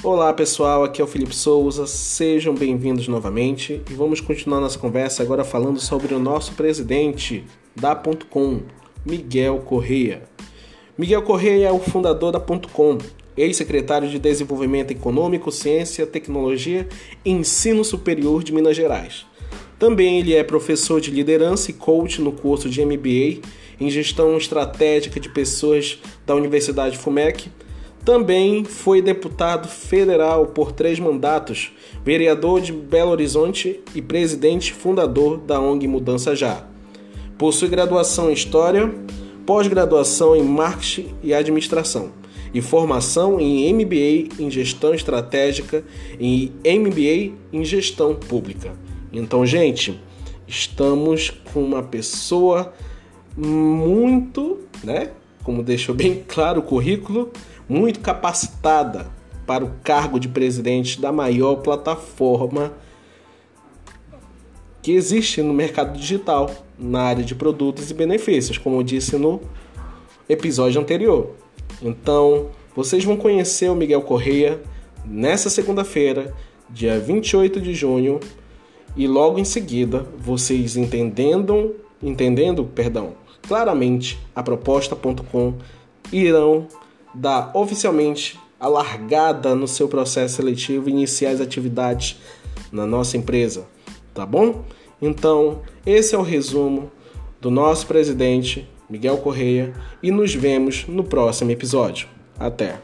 Olá pessoal, aqui é o Felipe Souza, sejam bem-vindos novamente e vamos continuar nossa conversa agora falando sobre o nosso presidente da .com, Miguel Correia. Miguel Correia é o fundador da .com, ex-secretário de Desenvolvimento Econômico, Ciência, Tecnologia e Ensino Superior de Minas Gerais. Também ele é professor de liderança e coach no curso de MBA em Gestão Estratégica de Pessoas da Universidade FUMEC também foi deputado federal por três mandatos, vereador de Belo Horizonte e presidente fundador da ONG Mudança Já. Possui graduação em História, pós-graduação em Marketing e Administração e formação em MBA em Gestão Estratégica e MBA em Gestão Pública. Então, gente, estamos com uma pessoa muito, né? Como deixou bem claro o currículo, muito capacitada para o cargo de presidente da maior plataforma que existe no mercado digital na área de produtos e benefícios, como eu disse no episódio anterior. Então, vocês vão conhecer o Miguel Correia nessa segunda-feira, dia 28 de junho, e logo em seguida, vocês entendendo, entendendo, perdão, claramente a proposta.com irão dar oficialmente a largada no seu processo seletivo e iniciar as atividades na nossa empresa, tá bom? Então, esse é o resumo do nosso presidente Miguel Correia e nos vemos no próximo episódio. Até!